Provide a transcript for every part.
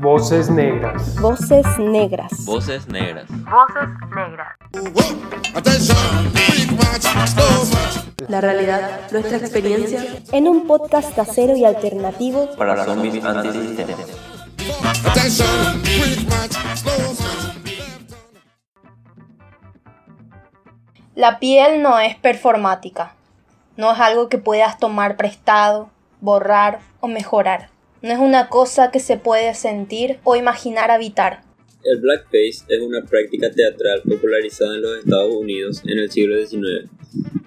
Voces negras. Voces negras. Voces negras. Voces negras. La realidad, nuestra experiencia. En un podcast casero y alternativo Para zombies antisistema. La piel no es performática. No es algo que puedas tomar prestado, borrar o mejorar. No es una cosa que se puede sentir o imaginar habitar. El blackface es una práctica teatral popularizada en los Estados Unidos en el siglo XIX,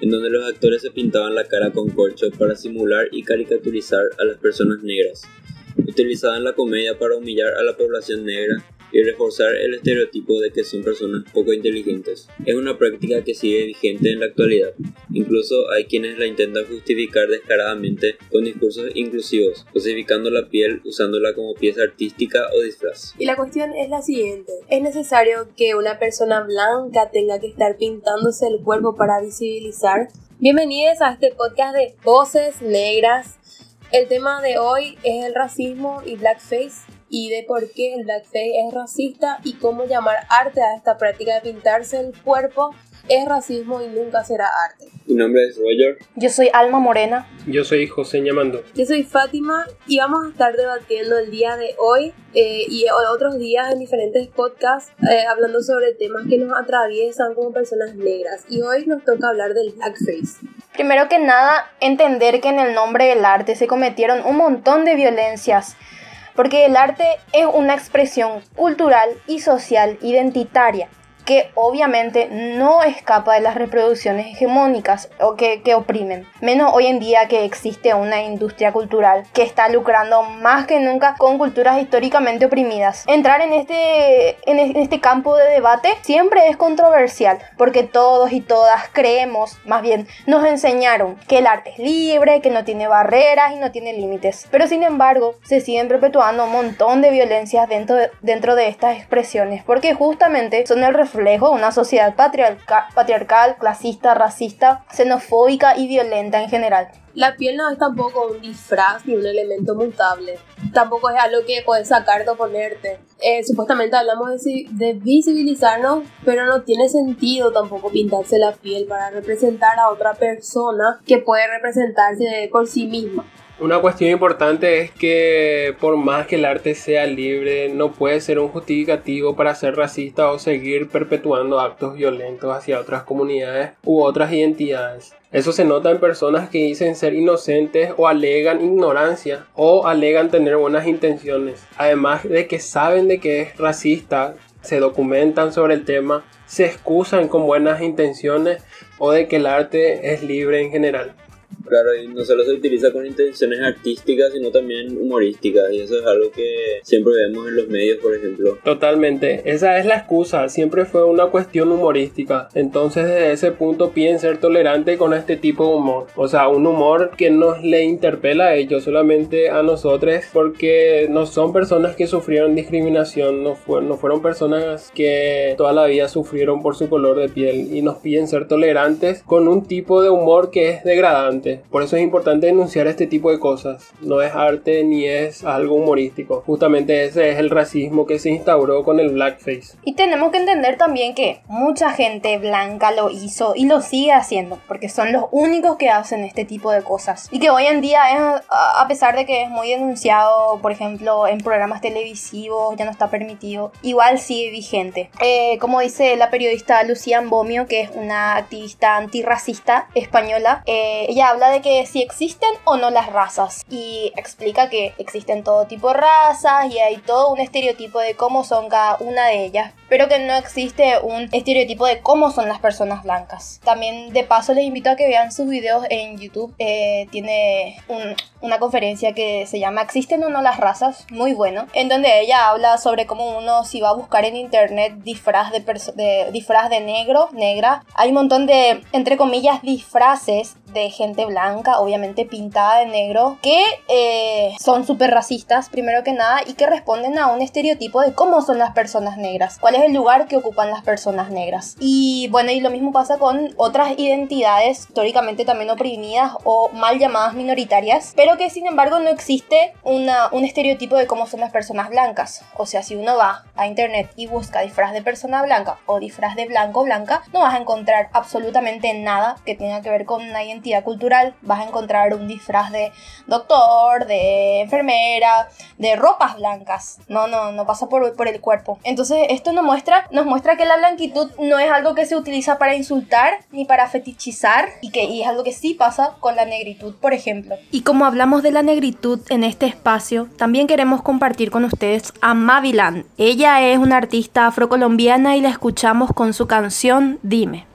en donde los actores se pintaban la cara con corcho para simular y caricaturizar a las personas negras, utilizada en la comedia para humillar a la población negra y reforzar el estereotipo de que son personas poco inteligentes. Es una práctica que sigue vigente en la actualidad. Incluso hay quienes la intentan justificar descaradamente con discursos inclusivos, cosificando la piel usándola como pieza artística o disfraz. Y la cuestión es la siguiente. ¿Es necesario que una persona blanca tenga que estar pintándose el cuerpo para visibilizar? Bienvenidos a este podcast de Voces Negras. El tema de hoy es el racismo y blackface y de por qué el blackface es racista y cómo llamar arte a esta práctica de pintarse el cuerpo es racismo y nunca será arte. Mi nombre es Roger. Yo soy Alma Morena. Yo soy José Ñamando. Yo soy Fátima y vamos a estar debatiendo el día de hoy eh, y otros días en diferentes podcasts eh, hablando sobre temas que nos atraviesan como personas negras. Y hoy nos toca hablar del blackface. Primero que nada, entender que en el nombre del arte se cometieron un montón de violencias porque el arte es una expresión cultural y social identitaria que obviamente no escapa de las reproducciones hegemónicas o que, que, oprimen. Menos hoy en día que existe una industria cultural que está lucrando más que nunca con culturas históricamente oprimidas. Entrar en este, en este campo de debate siempre es controversial porque todos y todas creemos, más bien nos enseñaron que el arte es libre, que no tiene barreras y no tiene límites. Pero sin embargo se siguen perpetuando un montón de violencias dentro de, dentro de estas expresiones porque justamente son el reflejo de una sociedad patriarca patriarcal, clasista, racista, xenofóbica y violenta en general. La piel no es tampoco un disfraz ni un elemento mutable. Tampoco es algo que puedes sacarte o ponerte. Eh, supuestamente hablamos de, de visibilizarnos, pero no tiene sentido tampoco pintarse la piel para representar a otra persona que puede representarse por sí misma. Una cuestión importante es que por más que el arte sea libre, no puede ser un justificativo para ser racista o seguir perpetuando actos violentos hacia otras comunidades u otras identidades. Eso se nota en personas que dicen ser inocentes o alegan ignorancia o alegan tener buenas intenciones. Además de que saben de que es racista, se documentan sobre el tema, se excusan con buenas intenciones o de que el arte es libre en general. Claro, y no solo se utiliza con intenciones artísticas, sino también humorísticas, y eso es algo que siempre vemos en los medios, por ejemplo. Totalmente, esa es la excusa, siempre fue una cuestión humorística. Entonces, desde ese punto, piden ser tolerante con este tipo de humor. O sea, un humor que nos le interpela a ellos, solamente a nosotros, porque no son personas que sufrieron discriminación, no, no fueron personas que toda la vida sufrieron por su color de piel, y nos piden ser tolerantes con un tipo de humor que es degradante. Por eso es importante denunciar este tipo de cosas. No es arte ni es algo humorístico. Justamente ese es el racismo que se instauró con el blackface. Y tenemos que entender también que mucha gente blanca lo hizo y lo sigue haciendo, porque son los únicos que hacen este tipo de cosas. Y que hoy en día, es, a pesar de que es muy denunciado, por ejemplo, en programas televisivos, ya no está permitido, igual sigue vigente. Eh, como dice la periodista Lucía Bomio, que es una activista antirracista española, eh, ella habla de que si existen o no las razas y explica que existen todo tipo de razas y hay todo un estereotipo de cómo son cada una de ellas, pero que no existe un estereotipo de cómo son las personas blancas. También de paso les invito a que vean sus videos en YouTube. Eh, tiene una conferencia que se llama ¿Existen o no las razas? Muy bueno, en donde ella habla sobre cómo uno si va a buscar en internet disfraz de, de disfraz de negro, negra, hay un montón de entre comillas disfraces de gente blanca, obviamente pintada de negro, que eh, son súper racistas, primero que nada, y que responden a un estereotipo de cómo son las personas negras, cuál es el lugar que ocupan las personas negras. Y bueno, y lo mismo pasa con otras identidades históricamente también oprimidas o mal llamadas minoritarias, pero que sin embargo no existe una, un estereotipo de cómo son las personas blancas. O sea, si uno va a internet y busca disfraz de persona blanca o disfraz de blanco blanca, no vas a encontrar absolutamente nada que tenga que ver con una identidad cultural. Vas a encontrar un disfraz de doctor, de enfermera, de ropas blancas. No, no, no pasa por, por el cuerpo. Entonces esto nos muestra, nos muestra que la blanquitud no es algo que se utiliza para insultar ni para fetichizar y que es algo que sí pasa con la negritud, por ejemplo. Y como hablamos de la negritud en este espacio, también queremos compartir con ustedes a Mavilan. Ella es una artista afrocolombiana y la escuchamos con su canción Dime.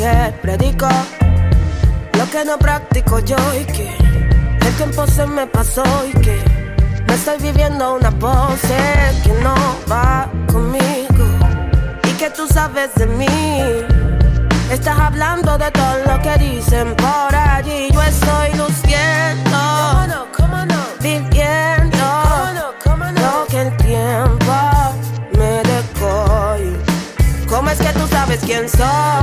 Que predico lo que no practico yo y que el tiempo se me pasó y que me estoy viviendo una pose que no va conmigo y que tú sabes de mí. Estás hablando de todo lo que dicen por allí. Yo estoy luciendo, viviendo lo que el tiempo me dejó. ¿Cómo es que tú sabes quién? Soy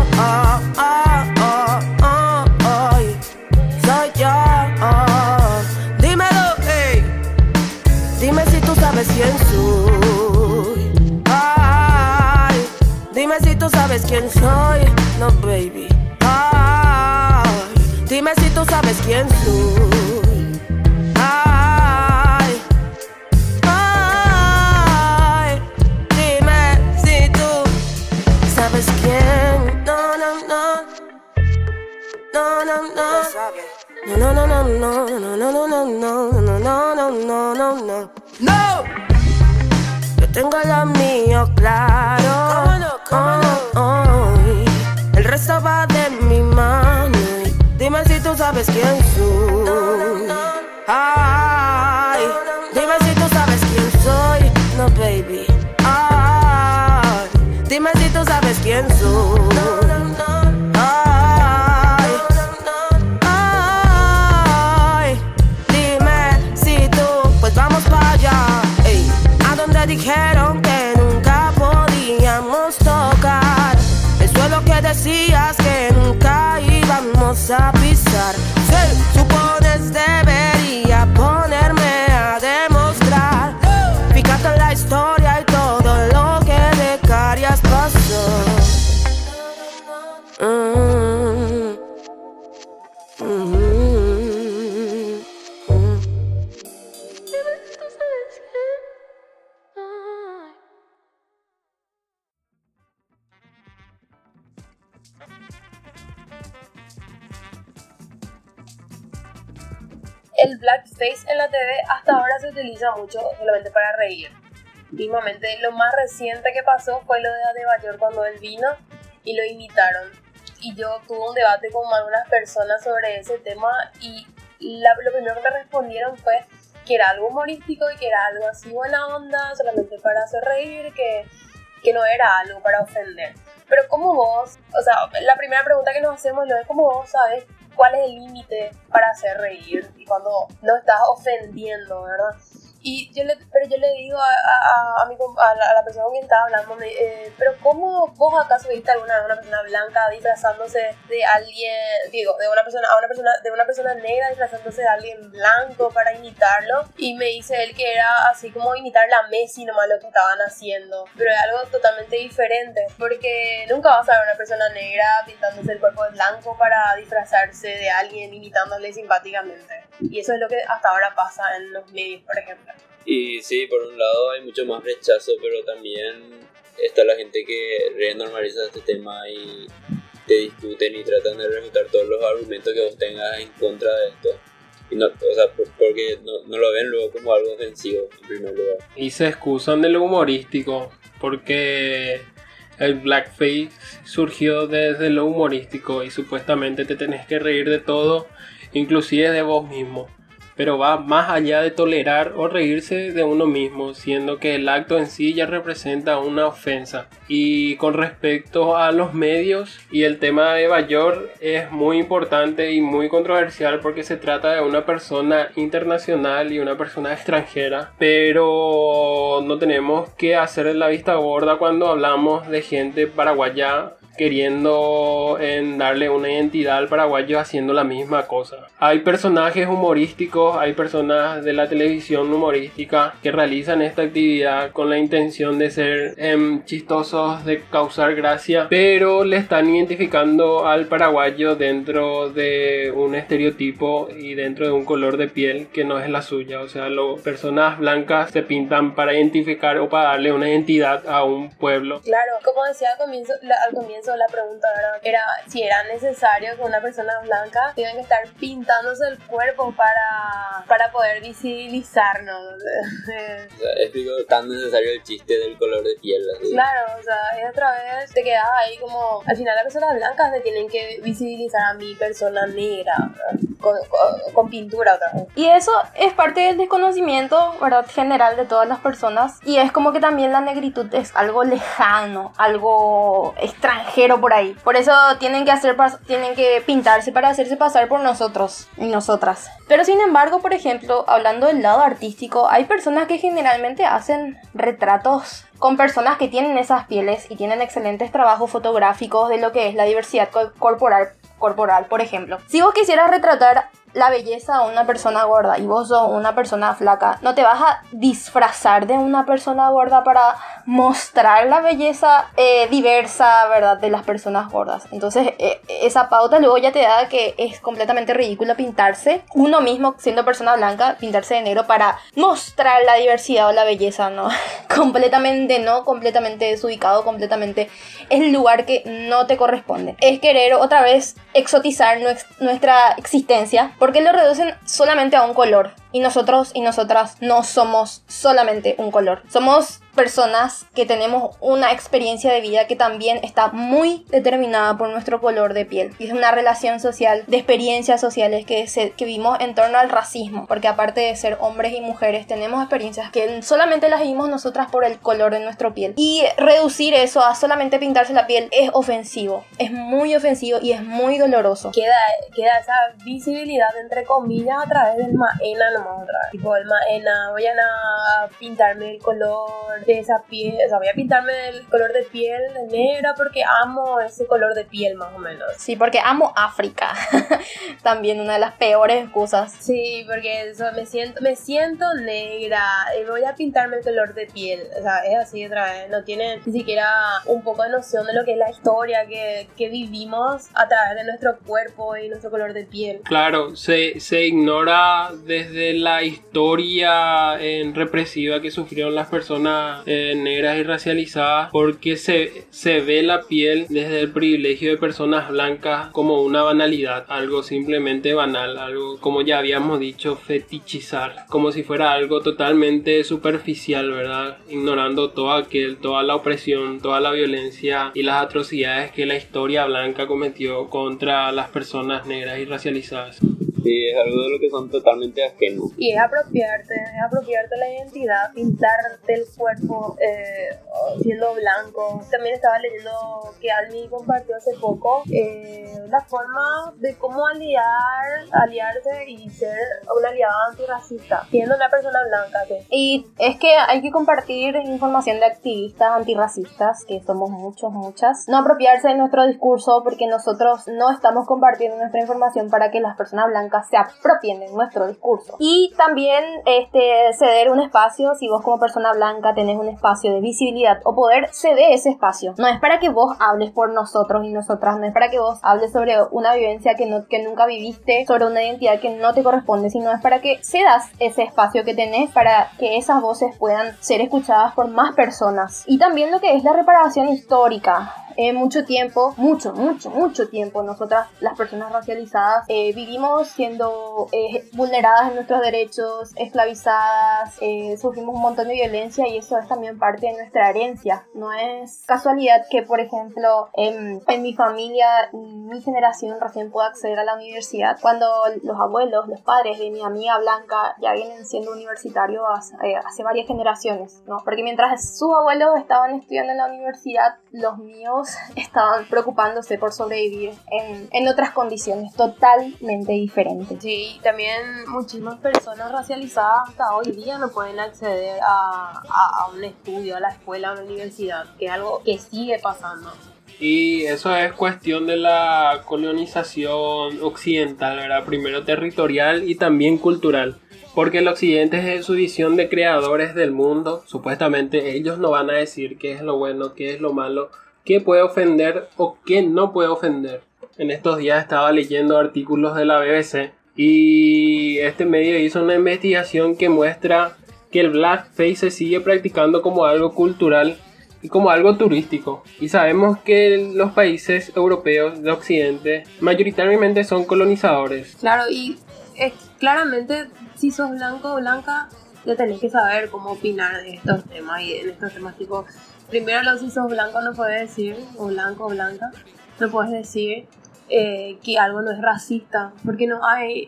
No, no, no. No, no, no, no, no, no, no, no, no, no, no, no, no, no, no. No. Yo tengo lo mío claro. Oh, oh, y El resto va de mi mano. Dime si tú sabes quién soy. Decías que nunca íbamos a pisar. Sí, supones debería hasta ahora se utiliza mucho solamente para reír. Últimamente lo más reciente que pasó fue lo de Adebayor cuando él vino y lo imitaron. Y yo tuve un debate con algunas personas sobre ese tema y la- lo primero que me respondieron fue que era algo humorístico y que era algo así buena onda, solamente para hacer reír, que, que no era algo para ofender. Pero como vos, o sea, la primera pregunta que nos hacemos es cómo vos sabes cuál es el límite para hacer reír y cuando no estás ofendiendo, ¿verdad? Y yo le, pero yo le digo a, a, a, mi a la, la persona con quien estaba hablando, me- eh, pero ¿cómo vos acaso viste alguna una persona blanca disfrazándose de alguien, digo, de una persona, a una persona, de una persona negra disfrazándose de alguien blanco para imitarlo? Y me dice él que era así como imitar la Messi nomás lo que estaban haciendo, pero es algo totalmente diferente, porque nunca vas a ver una persona negra pintándose el cuerpo de blanco para disfrazarse de alguien imitándole simpáticamente. Y eso es lo que hasta ahora pasa en los medios, por ejemplo. Y sí, por un lado hay mucho más rechazo, pero también está la gente que renormaliza este tema y te discuten y tratan de refutar todos los argumentos que vos tengas en contra de esto. Y no, o sea, por- porque no lo ven luego como algo ofensivo en primer lugar. Y se excusan de lo humorístico porque el blackface surgió desde lo humorístico y supuestamente te tenés que reír de todo, inclusive de vos mismo. Pero va más allá de tolerar o reírse de uno mismo, siendo que el acto en sí ya representa una ofensa. Y con respecto a los medios y el tema de Bayor es muy importante y muy controversial porque se trata de una persona internacional y una persona extranjera, pero no tenemos que hacer la vista gorda cuando hablamos de gente paraguaya queriendo en darle una identidad al paraguayo haciendo la misma cosa. Hay personajes humorísticos, hay personas de la televisión humorística que realizan esta actividad con la intención de ser em, chistosos, de causar gracia, pero le están identificando al paraguayo dentro de un estereotipo y dentro de un color de piel que no es la suya. O sea, las personas blancas se pintan para identificar o para darle una identidad a un pueblo. Claro, como decía al comienzo, la, al comienzo la pregunta ¿verdad? era si era necesario que una persona blanca tenga que estar pintándose el cuerpo para, para poder visibilizarnos. O sea, explico tan necesario el chiste del color de piel. así. Claro, o sea, es otra vez te quedas ahí como. Al final, las personas blancas me tienen que visibilizar a mi persona negra, con, con, con pintura otra vez. Y eso es parte del desconocimiento, ¿verdad? General de todas las personas. Y es como que también la negritud es algo lejano, algo extranjero por ahí. Por eso tienen que hacer, tienen que pintarse para hacerse pasar por nosotros y nosotras. Pero sin embargo, por ejemplo, hablando del lado artístico, hay personas que generalmente hacen retratos con personas que tienen esas pieles y tienen excelentes trabajos fotográficos de lo que es la diversidad co- corporal corporal, por ejemplo. Si vos quisieras retratar la belleza de una persona gorda y vos sos una persona flaca, no te vas a disfrazar de una persona gorda para mostrar la belleza eh, diversa, ¿verdad? De las personas gordas. Entonces, eh, esa pauta luego ya te da que es completamente ridículo pintarse uno mismo siendo persona blanca, pintarse de negro para mostrar la diversidad o la belleza, ¿no? completamente no, completamente desubicado, completamente es el lugar que no te corresponde. Es querer otra vez exotizar nues- nuestra existencia porque lo reducen solamente a un color. Y nosotros y nosotras no somos solamente un color. Somos personas que tenemos una experiencia de vida que también está muy determinada por nuestro color de piel. Y es una relación social, de experiencias sociales que, se, que vimos en torno al racismo. Porque aparte de ser hombres y mujeres, tenemos experiencias que solamente las vivimos nosotras por el color de nuestra piel. Y reducir eso a solamente pintarse la piel es ofensivo. Es muy ofensivo y es muy doloroso. Queda, queda esa visibilidad, entre comillas, a través del maena nomás otra vez. Tipo, el maena, voy a pintarme el color de esa piel, o sea, voy a pintarme el color de piel negra porque amo ese color de piel más o menos. Sí, porque amo África. También una de las peores excusas. Sí, porque eso, me siento, me siento negra, y voy a pintarme el color de piel, o sea, es así otra vez, no tienen ni siquiera un poco de noción de lo que es la historia que, que vivimos a través de nuestro cuerpo y nuestro color de piel. Claro, se, se ignora desde la historia eh, que sufrieron las personas eh, negras y racializadas porque se, se ve la piel desde el privilegio de personas blancas como una banalidad, algo simplemente banal, algo como ya habíamos dicho, fetichizar, como si fuera algo totalmente superficial, ¿verdad? Ignorando todo aquel, toda la opresión, toda la violencia y las atrocidades que la historia blanca cometió contra las personas negras y racializadas. Sí, es algo de lo que son totalmente ajenos. Y es apropiarte, es apropiarte la identidad, pintarte el cuerpo eh, siendo blanco. También estaba leyendo que Almi compartió hace poco eh, la forma de cómo aliar, aliarse y ser una aliada antirracista, siendo una persona blanca. ¿sí? Y es que hay que compartir información de activistas antirracistas, que somos muchos, muchas. No apropiarse de nuestro discurso porque nosotros no estamos compartiendo nuestra información para que las personas blancas se apropien de nuestro discurso. Y también este, ceder un espacio, si vos como persona blanca tenés un espacio de visibilidad o poder, cede ese espacio. No es para que vos hables por nosotros y nosotras, no es para que vos hables sobre una vivencia que, no, que nunca viviste, sobre una identidad que no te corresponde, sino es para que cedas ese espacio que tenés para que esas voces puedan ser escuchadas por más personas. Y también lo que es la reparación histórica. Eh, mucho tiempo, mucho, mucho, mucho tiempo, nosotras, las personas racializadas, eh, vivimos siendo eh, vulneradas en nuestros derechos, esclavizadas, eh, sufrimos un montón de violencia y eso es también parte de nuestra herencia. No es casualidad que, por ejemplo, en, en mi familia, mi generación recién pueda acceder a la universidad cuando los abuelos, los padres de mi amiga Blanca ya vienen siendo universitarios hace, eh, hace varias generaciones, ¿no? Porque mientras sus abuelos estaban estudiando en la universidad, los míos estaban preocupándose por sobrevivir en, en otras condiciones totalmente diferentes. Sí, y también muchísimas personas racializadas hasta hoy día no pueden acceder a, a- a un estudio, a la escuela, a la universidad, que es algo que sigue pasando. Y eso es cuestión de la colonización occidental, ¿verdad? Primero territorial y también cultural. Porque el occidente es su visión de creadores del mundo. Supuestamente ellos no van a decir qué es lo bueno, qué es lo malo, qué puede ofender o qué no puede ofender. En estos días estaba leyendo artículos de la BBC y este medio hizo una investigación que muestra que el blackface se sigue practicando como algo cultural y como algo turístico. Y sabemos que los países europeos de Occidente mayoritariamente son colonizadores. Claro, y es, claramente si sos blanco o blanca, ya tenés que saber cómo opinar de estos temas y en estos temas tipo, primero lo si sos blanco no puedes decir, o blanco o blanca, no puedes decir eh, que algo no es racista, porque no hay,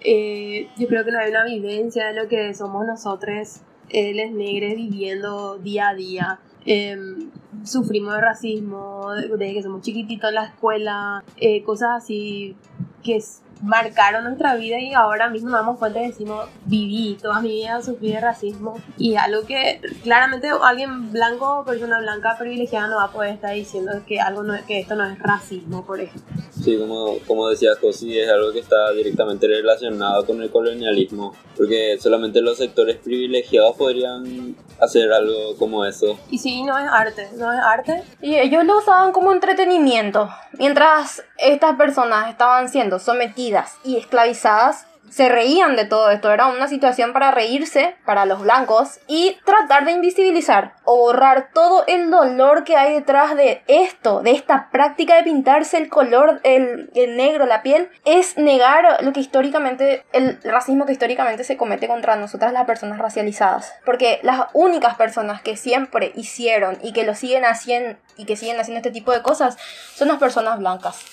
eh, yo creo que no hay una vivencia de lo que somos nosotros, eh, les negres, viviendo día a día. Em, sufrimos de racismo de- desde que somos chiquititos en la escuela, eh, cosas así que s- marcaron nuestra vida y ahora mismo nos damos cuenta y decimos, viví toda mi vida sufrí de racismo y algo que claramente alguien blanco, persona blanca privilegiada no va a poder estar diciendo que algo no, que esto no es racismo, por ejemplo. Sí, como, como decía Josi, es algo que está directamente relacionado con el colonialismo, porque solamente los sectores privilegiados podrían hacer algo como eso. Y sí, no es arte, no es arte, Y ellos lo usaban como entretenimiento. Mientras estas personas estaban siendo sometidas y esclavizadas, se reían de todo esto. Era una situación para reírse para los blancos y tratar de invisibilizar o borrar todo el dolor que hay detrás de esto, de esta práctica de pintarse el color, el, el negro, la piel. Es negar lo que históricamente, el racismo que históricamente se comete contra nosotras las personas racializadas. Porque las únicas personas que siempre hicieron y que lo siguen haciendo y que siguen haciendo este tipo de cosas son las personas blancas.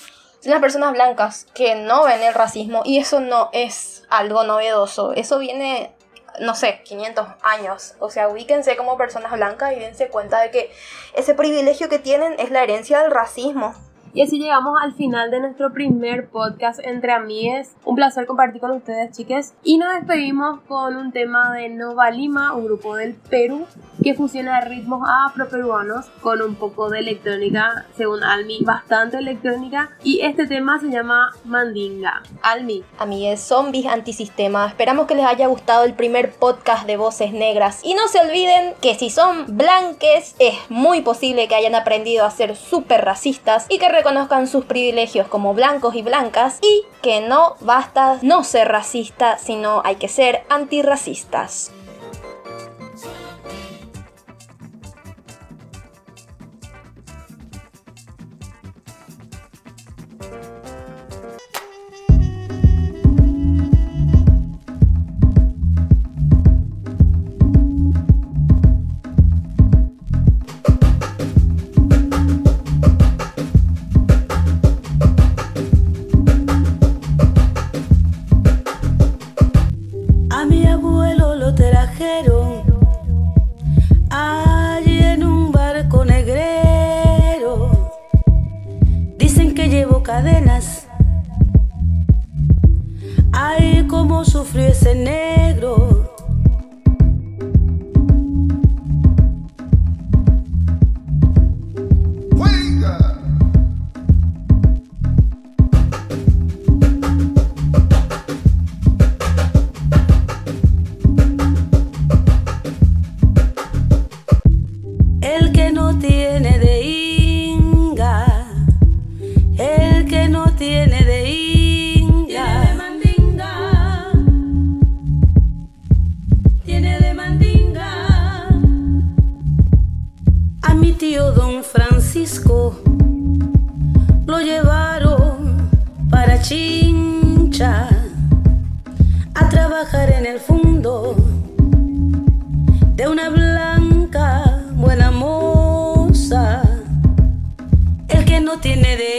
Son las personas blancas que no ven el racismo y eso no es algo novedoso. Eso viene, no sé, 500 años. O sea, ubíquense como personas blancas y dense cuenta de que ese privilegio que tienen es la herencia del racismo. Y así llegamos al final de nuestro primer podcast entre amigues. Un placer compartir con ustedes, chiques. Y nos despedimos con un tema de Nova Lima, un grupo del Perú que fusiona ritmos afroperuanos con un poco de electrónica, según Almi, bastante electrónica. Y este tema se llama Mandinga. Almi, Amigues zombies antisistema, esperamos que les haya gustado el primer podcast de Voces Negras. Y no se olviden que si son blanques, es muy posible que hayan aprendido a ser súper racistas y que reconozcan sus privilegios como blancos y blancas. Y que no basta no ser racista, sino hay que ser antirracistas. Blanca buena moza. El que no tiene de